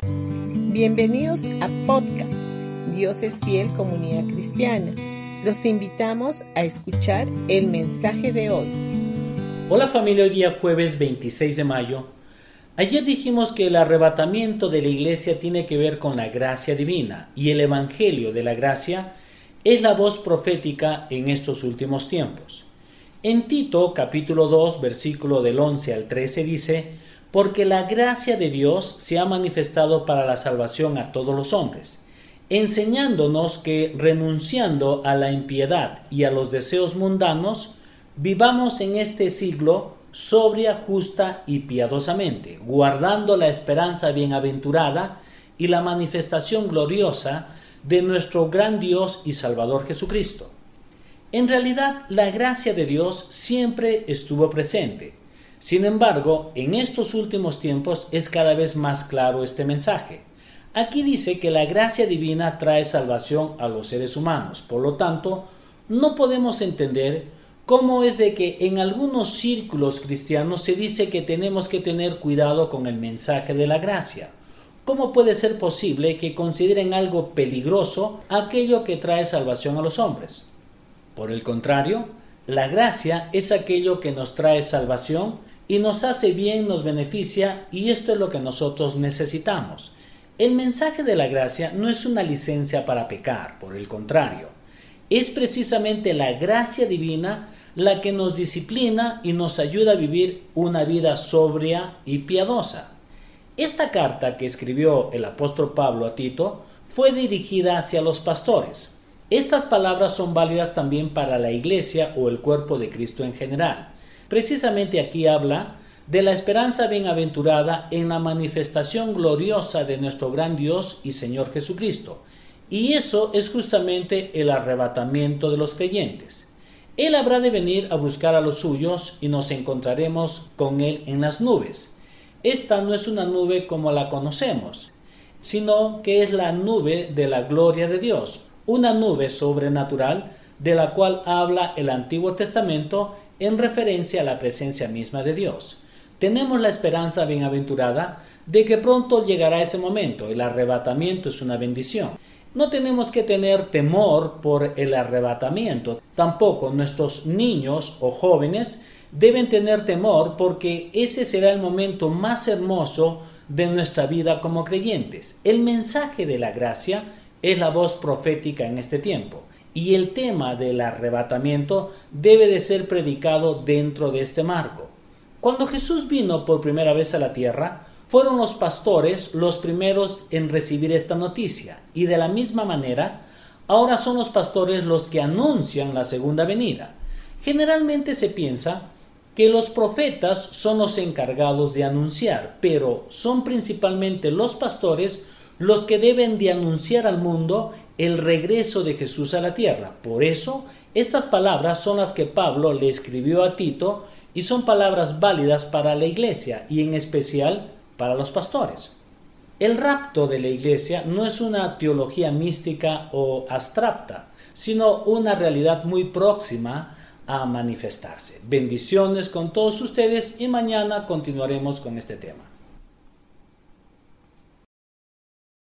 Bienvenidos a podcast Dios es fiel comunidad cristiana. Los invitamos a escuchar el mensaje de hoy. Hola familia, hoy día jueves 26 de mayo. Ayer dijimos que el arrebatamiento de la iglesia tiene que ver con la gracia divina y el evangelio de la gracia es la voz profética en estos últimos tiempos. En Tito capítulo 2 versículo del 11 al 13 dice, porque la gracia de Dios se ha manifestado para la salvación a todos los hombres, enseñándonos que renunciando a la impiedad y a los deseos mundanos, vivamos en este siglo sobria, justa y piadosamente, guardando la esperanza bienaventurada y la manifestación gloriosa de nuestro gran Dios y Salvador Jesucristo en realidad, la gracia de Dios siempre estuvo presente. Sin embargo, en estos últimos tiempos es cada vez más claro este mensaje. Aquí dice que la gracia divina trae salvación a los seres humanos. Por lo tanto, no podemos entender cómo es de que en algunos círculos cristianos se dice que tenemos que tener cuidado con el mensaje de la gracia. ¿Cómo puede ser posible que consideren algo peligroso aquello que trae salvación a los hombres? Por el contrario, la gracia es aquello que nos trae salvación y nos hace bien, nos beneficia y esto es lo que nosotros necesitamos. El mensaje de la gracia no es una licencia para pecar, por el contrario, es precisamente la gracia divina la que nos disciplina y nos ayuda a vivir una vida sobria y piadosa. Esta carta que escribió el apóstol Pablo a Tito fue dirigida hacia los pastores. Estas palabras son válidas también para la iglesia o el cuerpo de Cristo en general. Precisamente aquí habla de la esperanza bienaventurada en la manifestación gloriosa de nuestro gran Dios y Señor Jesucristo. Y eso es justamente el arrebatamiento de los creyentes. Él habrá de venir a buscar a los suyos y nos encontraremos con Él en las nubes. Esta no es una nube como la conocemos, sino que es la nube de la gloria de Dios, una nube sobrenatural de la cual habla el Antiguo Testamento en referencia a la presencia misma de Dios. Tenemos la esperanza bienaventurada de que pronto llegará ese momento. El arrebatamiento es una bendición. No tenemos que tener temor por el arrebatamiento. Tampoco nuestros niños o jóvenes deben tener temor porque ese será el momento más hermoso de nuestra vida como creyentes. El mensaje de la gracia es la voz profética en este tiempo. Y el tema del arrebatamiento debe de ser predicado dentro de este marco. Cuando Jesús vino por primera vez a la tierra, fueron los pastores los primeros en recibir esta noticia. Y de la misma manera, ahora son los pastores los que anuncian la segunda venida. Generalmente se piensa que los profetas son los encargados de anunciar, pero son principalmente los pastores los que deben de anunciar al mundo el regreso de Jesús a la tierra. Por eso, estas palabras son las que Pablo le escribió a Tito y son palabras válidas para la iglesia y en especial para los pastores. El rapto de la iglesia no es una teología mística o abstracta, sino una realidad muy próxima a manifestarse. Bendiciones con todos ustedes y mañana continuaremos con este tema.